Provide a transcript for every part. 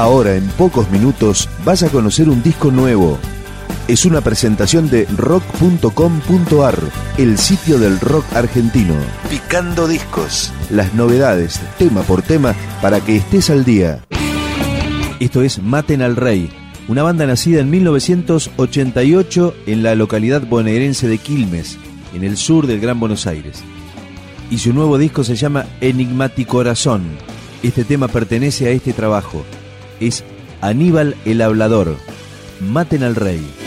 Ahora, en pocos minutos, vas a conocer un disco nuevo. Es una presentación de rock.com.ar, el sitio del rock argentino. Picando discos. Las novedades, tema por tema, para que estés al día. Esto es Maten al Rey, una banda nacida en 1988 en la localidad bonaerense de Quilmes, en el sur del Gran Buenos Aires. Y su nuevo disco se llama Enigmático Corazón. Este tema pertenece a este trabajo. Es Aníbal el Hablador. Maten al Rey.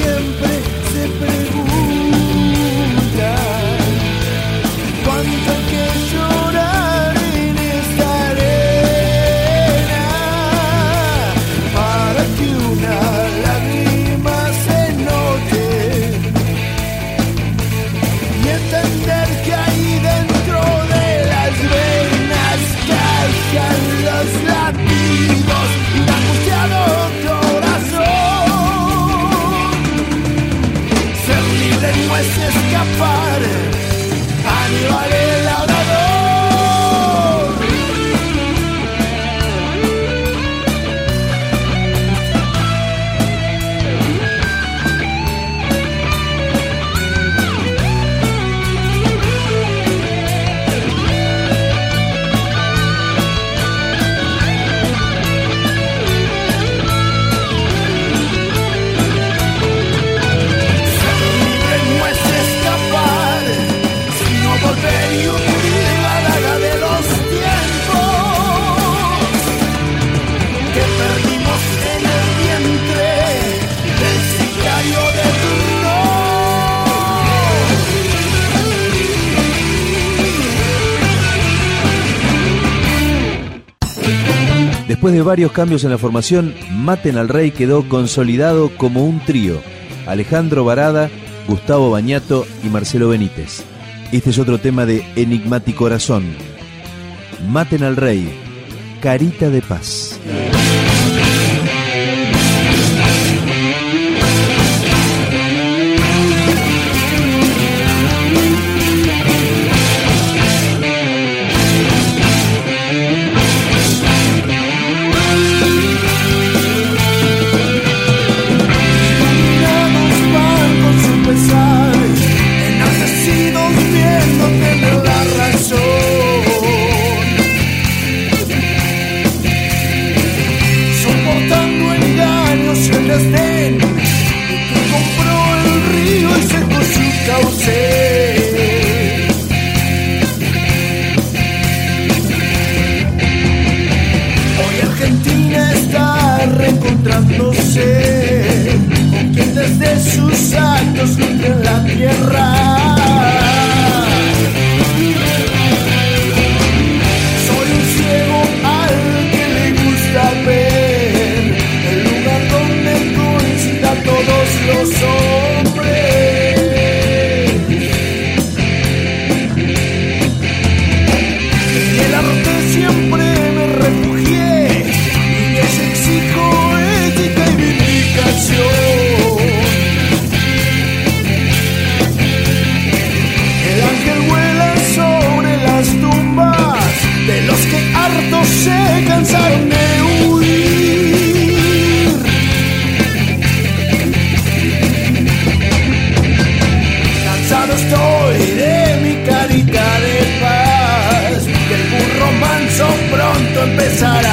siempre se pregunta. Después de varios cambios en la formación, Maten al Rey quedó consolidado como un trío. Alejandro Varada, Gustavo Bañato y Marcelo Benítez. Este es otro tema de Enigmático Corazón. Maten al Rey, Carita de Paz. actos que en la tierra. pensar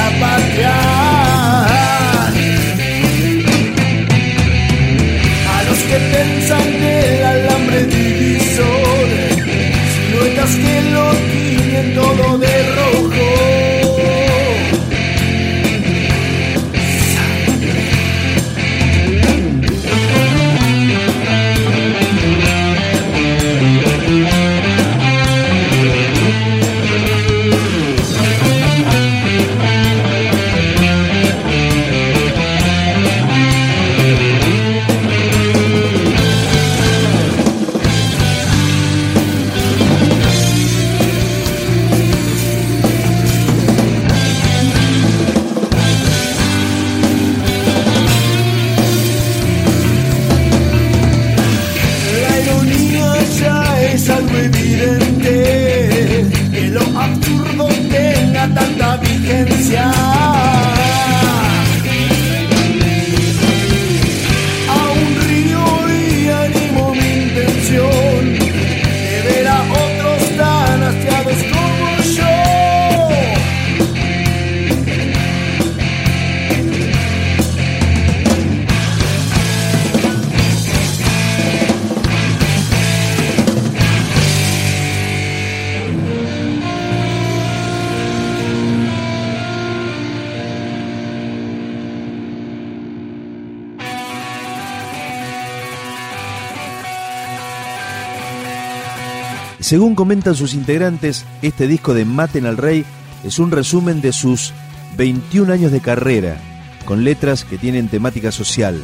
Según comentan sus integrantes, este disco de Maten al Rey es un resumen de sus 21 años de carrera, con letras que tienen temática social.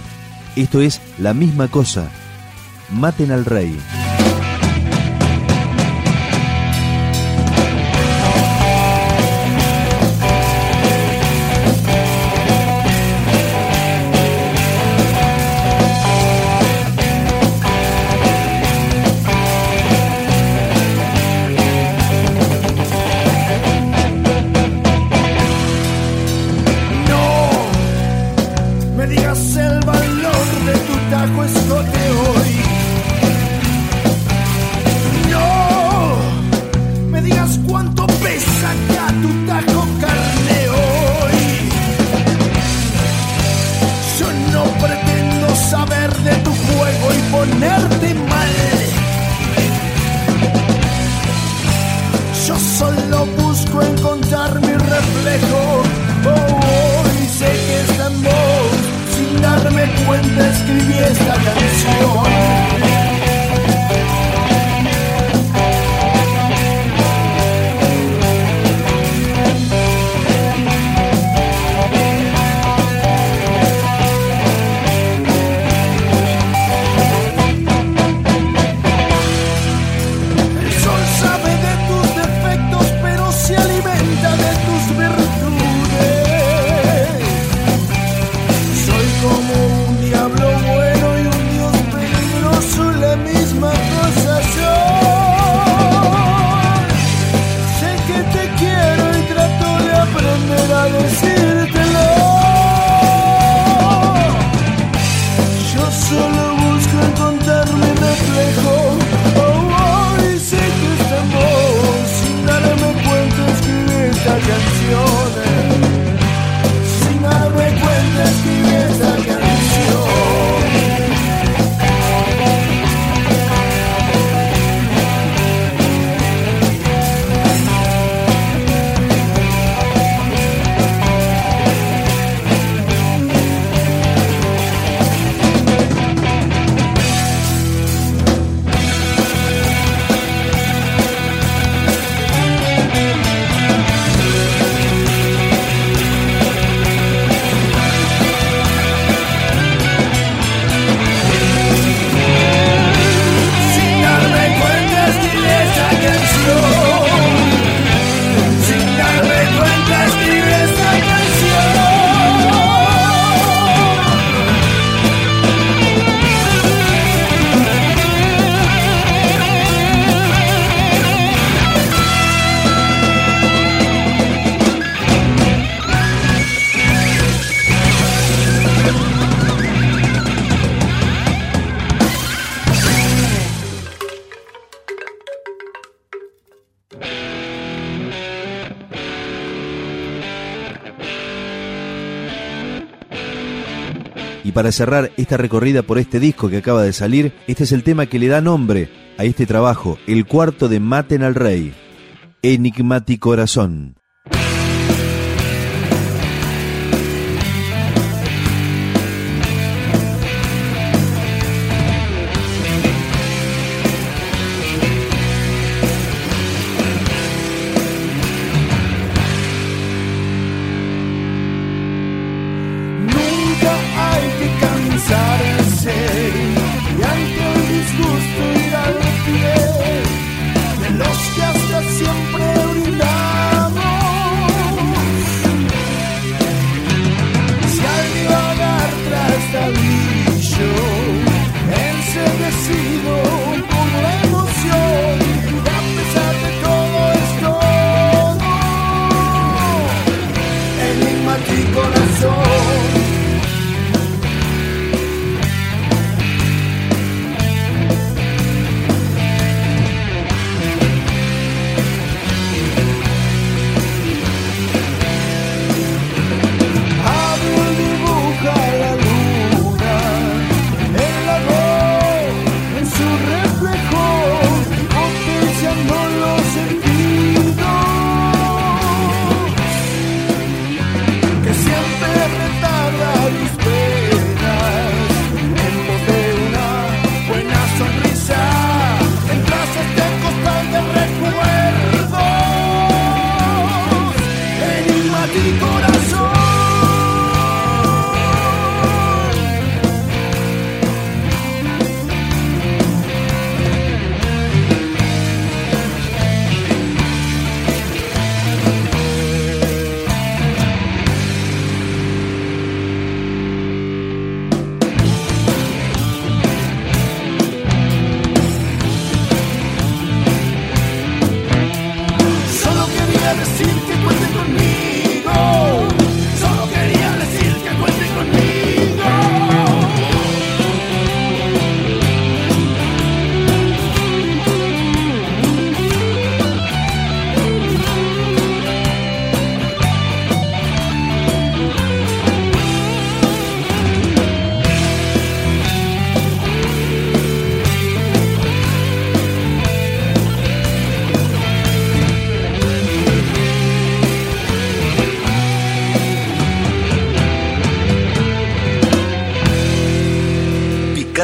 Esto es la misma cosa. Maten al Rey. como Y para cerrar esta recorrida por este disco que acaba de salir, este es el tema que le da nombre a este trabajo, el cuarto de Maten al Rey, Enigmático Corazón.